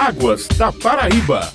Águas da Paraíba.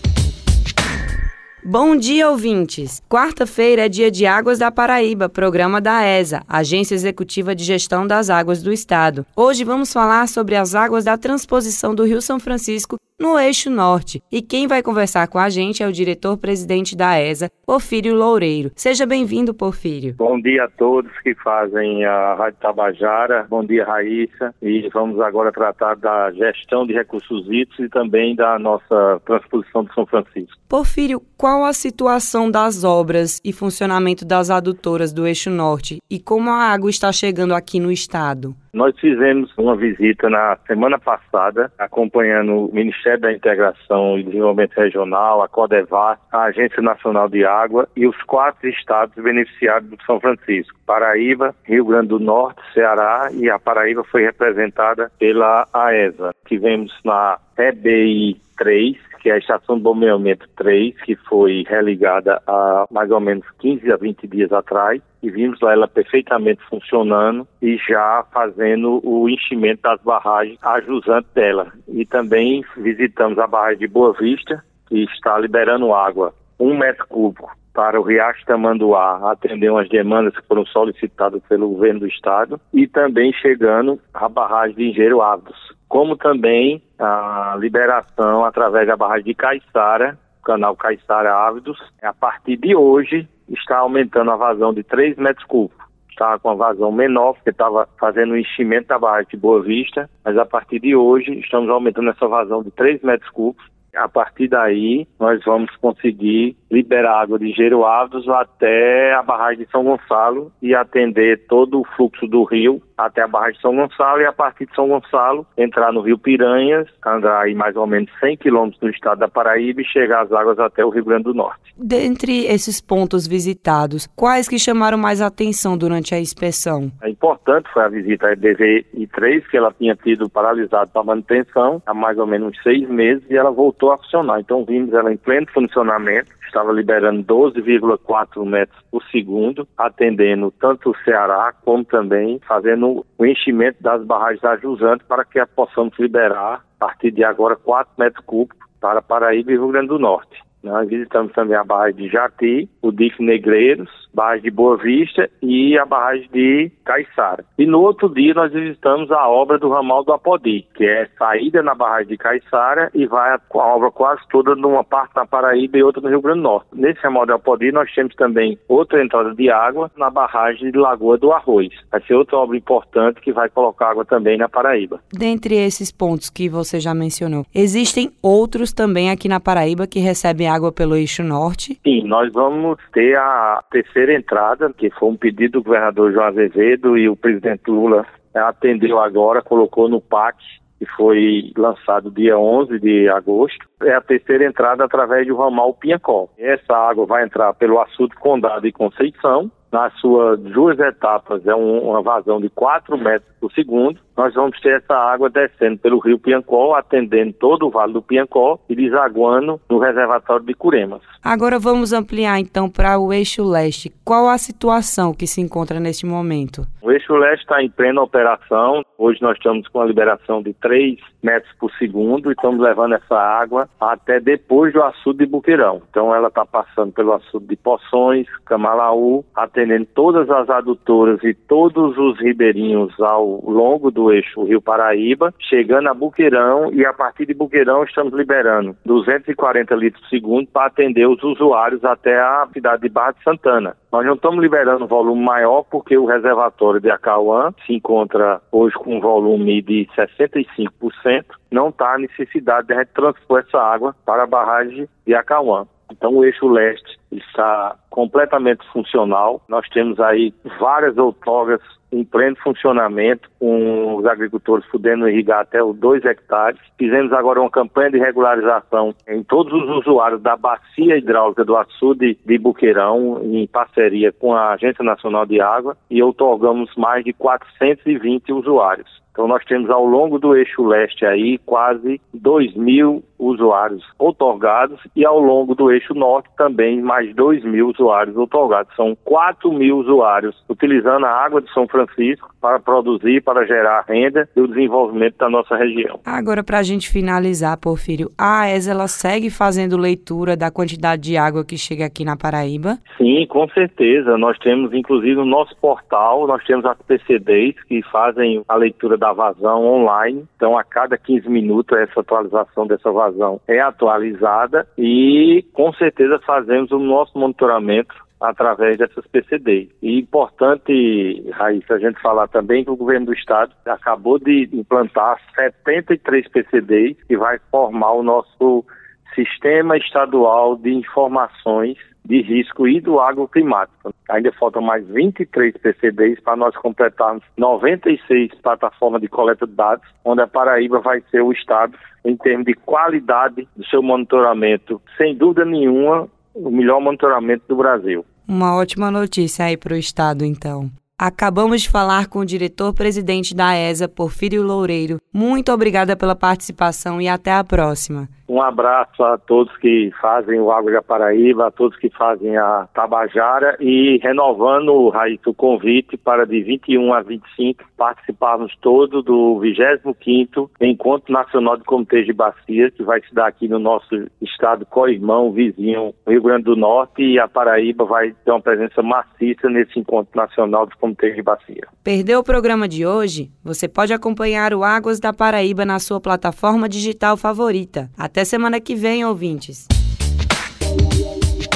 Bom dia, ouvintes! Quarta-feira é dia de Águas da Paraíba, programa da ESA, Agência Executiva de Gestão das Águas do Estado. Hoje vamos falar sobre as águas da transposição do Rio São Francisco no eixo norte. E quem vai conversar com a gente é o diretor-presidente da ESA, Porfírio Loureiro. Seja bem-vindo, Porfírio. Bom dia a todos que fazem a Rádio Tabajara. Bom dia, Raíssa. E vamos agora tratar da gestão de recursos hídricos e também da nossa transposição do São Francisco. Porfírio, qual a situação das obras e funcionamento das adutoras do eixo norte e como a água está chegando aqui no estado? Nós fizemos uma visita na semana passada, acompanhando o Ministério da Integração e Desenvolvimento Regional, a Codevas, a Agência Nacional de Água e os quatro estados beneficiados do São Francisco: Paraíba, Rio Grande do Norte, Ceará e a Paraíba foi representada pela AESA. Tivemos na EBI 3, que é a Estação de Bombeamento 3, que foi religada há mais ou menos 15 a 20 dias atrás, e vimos lá ela perfeitamente funcionando e já fazendo o enchimento das barragens a jusante dela. E também visitamos a barragem de Boa Vista, que está liberando água, um metro cúbico para o Riacho Tamanduá atender umas demandas que foram solicitadas pelo governo do estado e também chegando à barragem de Engenheiro Ávidos como também a liberação através da barragem de Caiçara, canal Caiçara Ávidos. A partir de hoje está aumentando a vazão de 3 metros cúbicos. Estava com a vazão menor, porque estava fazendo o enchimento da barragem de Boa Vista, mas a partir de hoje estamos aumentando essa vazão de 3 metros cúbicos. A partir daí, nós vamos conseguir liberar água de Geroados até a barragem de São Gonçalo e atender todo o fluxo do rio até a barragem de São Gonçalo e a partir de São Gonçalo entrar no rio Piranhas, andar aí mais ou menos 100 quilômetros no estado da Paraíba e chegar as águas até o Rio Grande do Norte. Dentre esses pontos visitados, quais que chamaram mais atenção durante a inspeção? É importante foi a visita à EBV I3, que ela tinha tido paralisado para manutenção há mais ou menos seis meses e ela voltou a funcionar. Então vimos ela em pleno funcionamento, estava liberando 12,4 metros por segundo, atendendo tanto o Ceará como também fazendo o enchimento das barragens da Jusante para que possamos liberar, a partir de agora, 4 metros cúbicos para Paraíba e Rio Grande do Norte. Nós visitamos também a barragem de Jati, o DIF Negreiros, barragem de Boa Vista e a barragem de Caiçara. E no outro dia nós visitamos a obra do ramal do Apodi, que é saída na barragem de Caiçara e vai com a obra quase toda numa parte na Paraíba e outra no Rio Grande do Norte. Nesse ramal do Apodi nós temos também outra entrada de água na barragem de Lagoa do Arroz. Vai ser outra obra importante que vai colocar água também na Paraíba. Dentre esses pontos que você já mencionou, existem outros também aqui na Paraíba que recebem água água pelo eixo norte? Sim, nós vamos ter a terceira entrada, que foi um pedido do governador João Azevedo e o presidente Lula atendeu agora, colocou no PAC que foi lançado dia 11 de agosto, é a terceira entrada através do ramal Pinhacó. Essa água vai entrar pelo açude Condado e Conceição, nas suas duas etapas, é um, uma vazão de 4 metros por segundo. Nós vamos ter essa água descendo pelo rio Piancó, atendendo todo o Vale do Piancó e desaguando no reservatório de Curemas. Agora vamos ampliar então para o eixo leste. Qual a situação que se encontra neste momento? O eixo leste está em plena operação. Hoje nós estamos com a liberação de 3 metros por segundo e estamos levando essa água até depois do açude de Buqueirão. Então ela está passando pelo açude de Poções, Camalaú, atendendo todas as adutoras e todos os ribeirinhos ao longo do eixo Rio Paraíba, chegando a Buqueirão e a partir de Buqueirão estamos liberando 240 litros por segundo para atender os usuários até a cidade de Barra de Santana. Nós não estamos liberando volume maior porque o reservatório de Acauã se encontra hoje com um volume de 65%, não está a necessidade de a gente transpor essa água para a barragem de Acauã. Então o eixo leste está completamente funcional. Nós temos aí várias outorgas em pleno funcionamento, com os agricultores podendo irrigar até os 2 hectares. Fizemos agora uma campanha de regularização em todos os usuários da bacia hidráulica do açude de Buqueirão, em parceria com a Agência Nacional de Água, e outorgamos mais de 420 usuários. Então nós temos ao longo do eixo leste aí quase 2 mil usuários otorgados e ao longo do eixo norte também mais mais 2 mil usuários otorgados. São 4 mil usuários utilizando a água de São Francisco para produzir, para gerar renda e o desenvolvimento da nossa região. Agora, para a gente finalizar, Porfírio, a AES ela segue fazendo leitura da quantidade de água que chega aqui na Paraíba? Sim, com certeza. Nós temos, inclusive, no nosso portal, nós temos as PCDs que fazem a leitura da vazão online. Então, a cada 15 minutos, essa atualização dessa vazão é atualizada e, com certeza, fazemos o nosso monitoramento através dessas PCDs. E importante, Raíssa, a gente falar também que o governo do estado acabou de implantar 73 PCDs que vai formar o nosso sistema estadual de informações de risco e do agroclimático. Ainda faltam mais 23 PCDs para nós completarmos 96 plataformas de coleta de dados, onde a Paraíba vai ser o estado em termos de qualidade do seu monitoramento. Sem dúvida nenhuma, o melhor monitoramento do Brasil. Uma ótima notícia aí para o Estado, então. Acabamos de falar com o diretor-presidente da ESA, Porfírio Loureiro. Muito obrigada pela participação e até a próxima. Um abraço a todos que fazem o Água da Paraíba, a todos que fazem a Tabajara e renovando, Raíssa, o convite para de 21 a 25 participarmos todos do 25º Encontro Nacional de Comitês de Bacia, que vai se dar aqui no nosso estado co-irmão, vizinho, Rio Grande do Norte, e a Paraíba vai ter uma presença maciça nesse Encontro Nacional dos Comitês de Bacia. Perdeu o programa de hoje? Você pode acompanhar o Águas da Paraíba na sua plataforma digital favorita. Até semana que vem, ouvintes.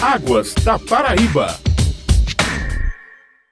Águas da Paraíba.